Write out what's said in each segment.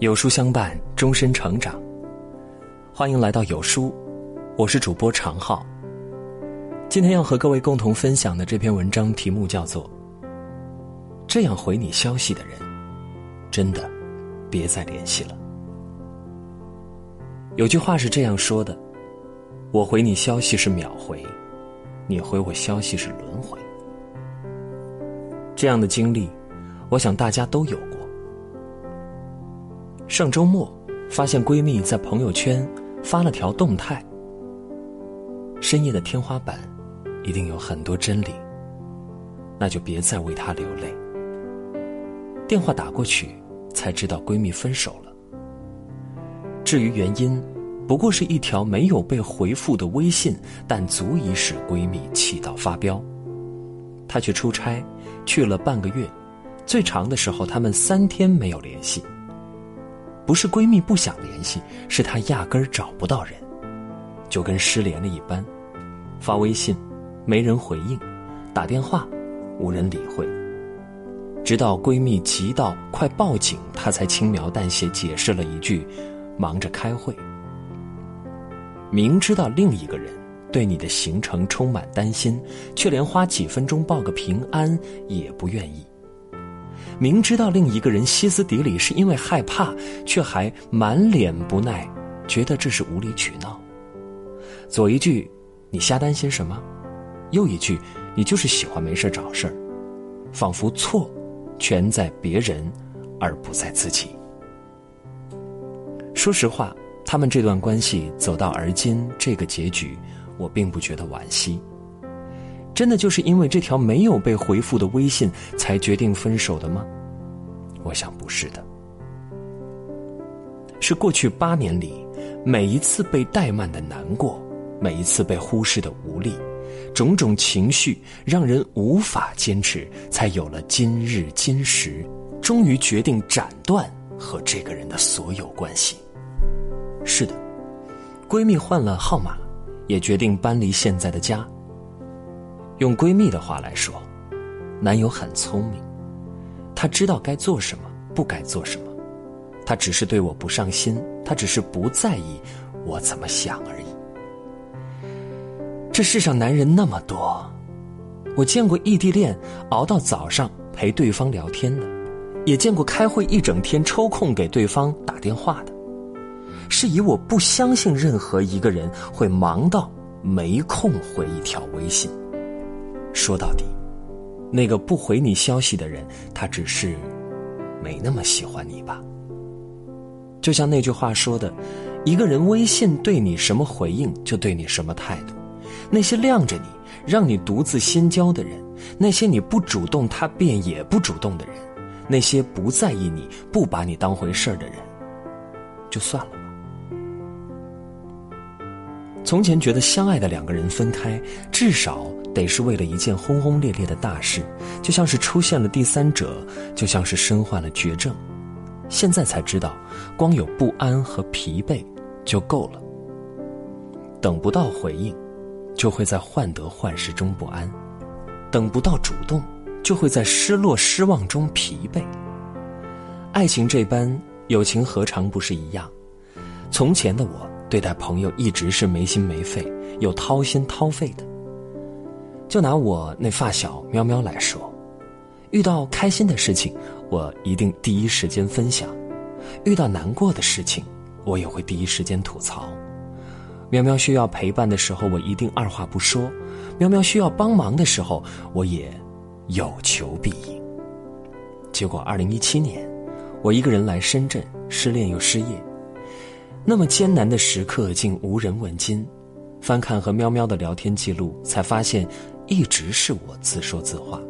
有书相伴，终身成长。欢迎来到有书，我是主播常浩。今天要和各位共同分享的这篇文章题目叫做《这样回你消息的人，真的别再联系了》。有句话是这样说的：“我回你消息是秒回，你回我消息是轮回。”这样的经历，我想大家都有。上周末，发现闺蜜在朋友圈发了条动态。深夜的天花板，一定有很多真理。那就别再为她流泪。电话打过去，才知道闺蜜分手了。至于原因，不过是一条没有被回复的微信，但足以使闺蜜气到发飙。她去出差，去了半个月，最长的时候，他们三天没有联系。不是闺蜜不想联系，是她压根儿找不到人，就跟失联了一般。发微信，没人回应；打电话，无人理会。直到闺蜜急到快报警，她才轻描淡写解释了一句：“忙着开会。”明知道另一个人对你的行程充满担心，却连花几分钟报个平安也不愿意。明知道另一个人歇斯底里是因为害怕，却还满脸不耐，觉得这是无理取闹。左一句“你瞎担心什么”，右一句“你就是喜欢没事找事儿”，仿佛错全在别人，而不在自己。说实话，他们这段关系走到而今这个结局，我并不觉得惋惜。真的就是因为这条没有被回复的微信才决定分手的吗？我想不是的，是过去八年里每一次被怠慢的难过，每一次被忽视的无力，种种情绪让人无法坚持，才有了今日今时，终于决定斩断和这个人的所有关系。是的，闺蜜换了号码，也决定搬离现在的家。用闺蜜的话来说，男友很聪明，他知道该做什么，不该做什么。他只是对我不上心，他只是不在意我怎么想而已。这世上男人那么多，我见过异地恋熬到早上陪对方聊天的，也见过开会一整天抽空给对方打电话的。是以我不相信任何一个人会忙到没空回一条微信。说到底，那个不回你消息的人，他只是没那么喜欢你吧。就像那句话说的，一个人微信对你什么回应，就对你什么态度。那些晾着你，让你独自心焦的人，那些你不主动他便也不主动的人，那些不在意你不把你当回事儿的人，就算了吧。从前觉得相爱的两个人分开，至少。得是为了一件轰轰烈烈的大事，就像是出现了第三者，就像是身患了绝症。现在才知道，光有不安和疲惫就够了。等不到回应，就会在患得患失中不安；等不到主动，就会在失落失望中疲惫。爱情这般，友情何尝不是一样？从前的我对待朋友一直是没心没肺，又掏心掏肺的。就拿我那发小喵喵来说，遇到开心的事情，我一定第一时间分享；遇到难过的事情，我也会第一时间吐槽。喵喵需要陪伴的时候，我一定二话不说；喵喵需要帮忙的时候，我也有求必应。结果，二零一七年，我一个人来深圳，失恋又失业，那么艰难的时刻竟无人问津。翻看和喵喵的聊天记录，才发现。一直是我自说自话，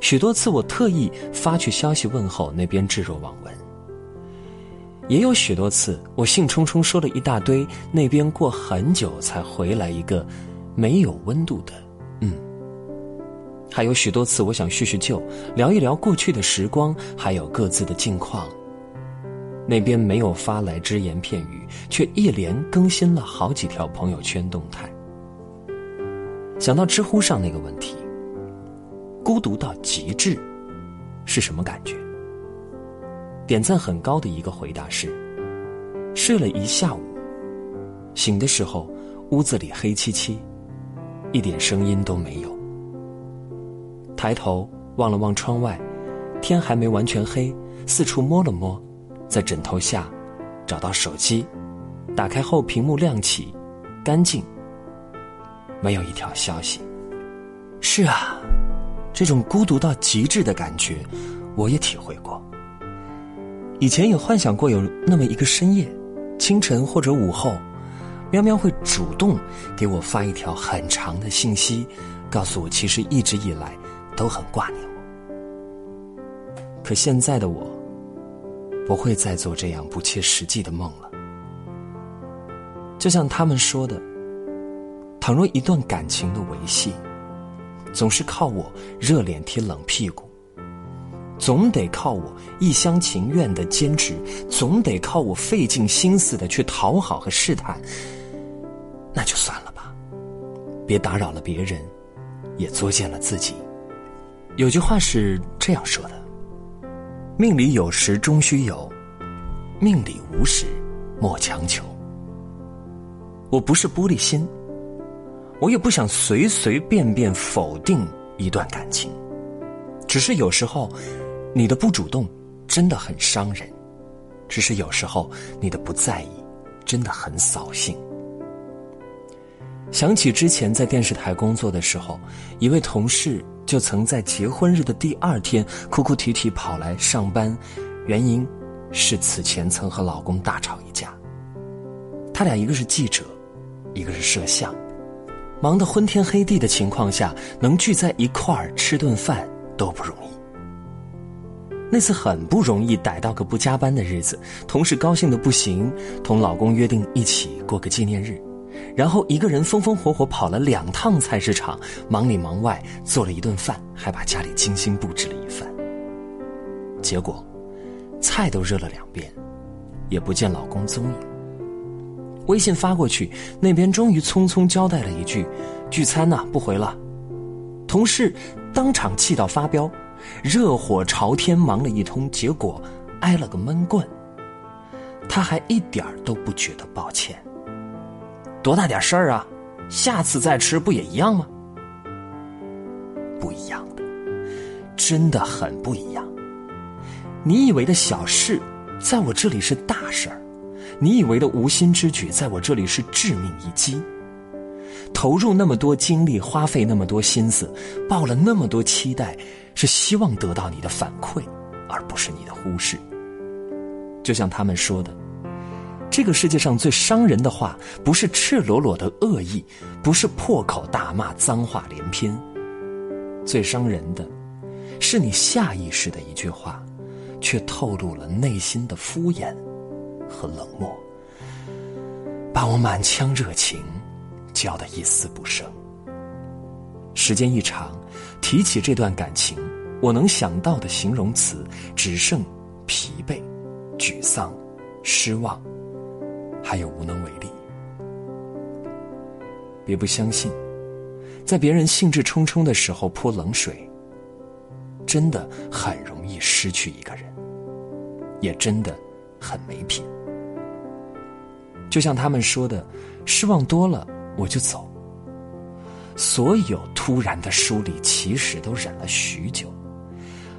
许多次我特意发去消息问候，那边置若罔闻；也有许多次我兴冲冲说了一大堆，那边过很久才回来一个没有温度的“嗯”。还有许多次我想叙叙旧，聊一聊过去的时光，还有各自的近况，那边没有发来只言片语，却一连更新了好几条朋友圈动态。想到知乎上那个问题，孤独到极致是什么感觉？点赞很高的一个回答是：睡了一下午，醒的时候屋子里黑漆漆，一点声音都没有。抬头望了望窗外，天还没完全黑，四处摸了摸，在枕头下找到手机，打开后屏幕亮起，干净，没有一条消息。是啊，这种孤独到极致的感觉，我也体会过。以前也幻想过有那么一个深夜，清晨或者午后，喵喵会主动给我发一条很长的信息，告诉我其实一直以来都很挂念我。可现在的我，不会再做这样不切实际的梦了。就像他们说的，倘若一段感情的维系，总是靠我热脸贴冷屁股。总得靠我一厢情愿的坚持，总得靠我费尽心思的去讨好和试探，那就算了吧，别打扰了别人，也作践了自己。有句话是这样说的：“命里有时终须有，命里无时莫强求。”我不是玻璃心，我也不想随随便便否定一段感情，只是有时候。你的不主动真的很伤人，只是有时候你的不在意真的很扫兴。想起之前在电视台工作的时候，一位同事就曾在结婚日的第二天哭哭啼啼跑来上班，原因是此前曾和老公大吵一架。他俩一个是记者，一个是摄像，忙得昏天黑地的情况下，能聚在一块儿吃顿饭都不容易。那次很不容易逮到个不加班的日子，同事高兴的不行，同老公约定一起过个纪念日，然后一个人风风火火跑了两趟菜市场，忙里忙外做了一顿饭，还把家里精心布置了一番。结果，菜都热了两遍，也不见老公踪影。微信发过去，那边终于匆匆交代了一句：“聚餐呢，不回了。”同事当场气到发飙。热火朝天忙了一通，结果挨了个闷棍。他还一点儿都不觉得抱歉。多大点事儿啊？下次再吃不也一样吗？不一样的，真的很不一样。你以为的小事，在我这里是大事儿；你以为的无心之举，在我这里是致命一击。投入那么多精力，花费那么多心思，抱了那么多期待。是希望得到你的反馈，而不是你的忽视。就像他们说的，这个世界上最伤人的话，不是赤裸裸的恶意，不是破口大骂、脏话连篇，最伤人的，是你下意识的一句话，却透露了内心的敷衍和冷漠，把我满腔热情浇得一丝不剩。时间一长，提起这段感情，我能想到的形容词只剩疲惫、沮丧、失望，还有无能为力。别不相信，在别人兴致冲冲的时候泼冷水，真的很容易失去一个人，也真的很没品。就像他们说的，失望多了我就走。所有突然的疏离，其实都忍了许久。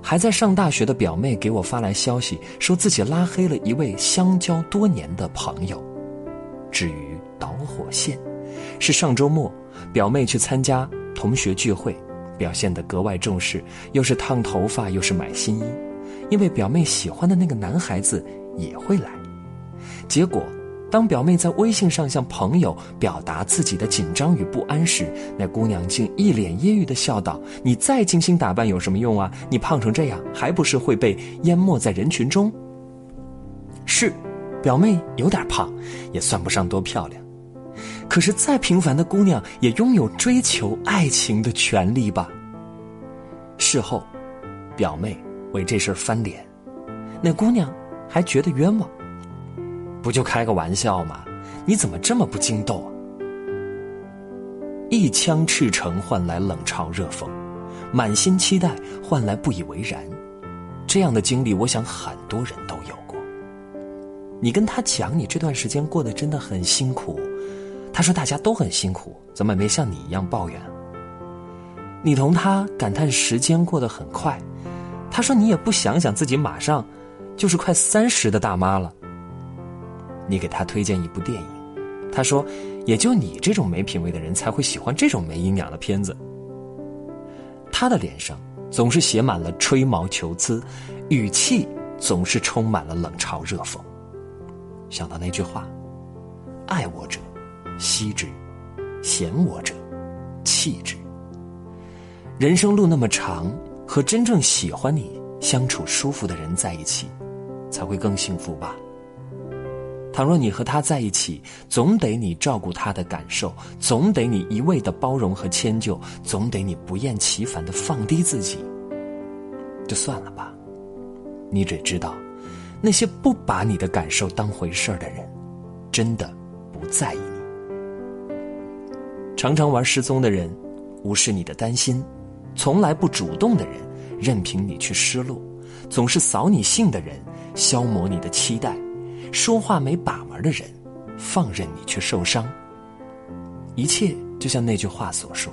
还在上大学的表妹给我发来消息，说自己拉黑了一位相交多年的朋友。至于导火线，是上周末表妹去参加同学聚会，表现得格外重视，又是烫头发，又是买新衣，因为表妹喜欢的那个男孩子也会来，结果。当表妹在微信上向朋友表达自己的紧张与不安时，那姑娘竟一脸揶揄的笑道：“你再精心打扮有什么用啊？你胖成这样，还不是会被淹没在人群中？”是，表妹有点胖，也算不上多漂亮。可是再平凡的姑娘也拥有追求爱情的权利吧？事后，表妹为这事翻脸，那姑娘还觉得冤枉。不就开个玩笑吗？你怎么这么不经斗啊？一腔赤诚换来冷嘲热讽，满心期待换来不以为然。这样的经历，我想很多人都有过。你跟他讲，你这段时间过得真的很辛苦，他说大家都很辛苦，怎么没像你一样抱怨？你同他感叹时间过得很快，他说你也不想想自己马上就是快三十的大妈了。你给他推荐一部电影，他说也就你这种没品位的人才会喜欢这种没营养的片子。他的脸上总是写满了吹毛求疵，语气总是充满了冷嘲热讽。想到那句话：“爱我者惜之，嫌我者弃之。”人生路那么长，和真正喜欢你、相处舒服的人在一起，才会更幸福吧。倘若你和他在一起，总得你照顾他的感受，总得你一味的包容和迁就，总得你不厌其烦的放低自己，就算了吧。你只知道，那些不把你的感受当回事儿的人，真的不在意你。常常玩失踪的人，无视你的担心。从来不主动的人，任凭你去失落；总是扫你兴的人，消磨你的期待；说话没把门的人，放任你去受伤。一切就像那句话所说：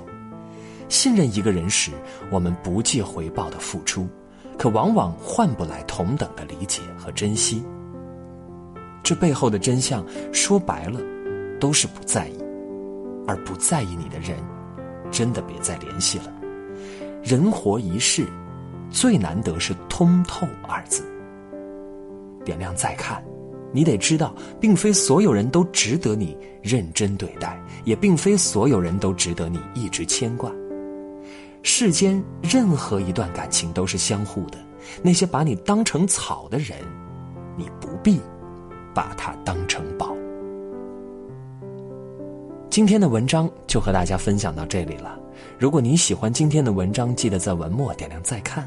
信任一个人时，我们不计回报的付出，可往往换不来同等的理解和珍惜。这背后的真相，说白了，都是不在意。而不在意你的人，真的别再联系了。人活一世，最难得是通透二字。点亮再看，你得知道，并非所有人都值得你认真对待，也并非所有人都值得你一直牵挂。世间任何一段感情都是相互的，那些把你当成草的人，你不必把它当成宝。今天的文章就和大家分享到这里了。如果你喜欢今天的文章，记得在文末点亮再看，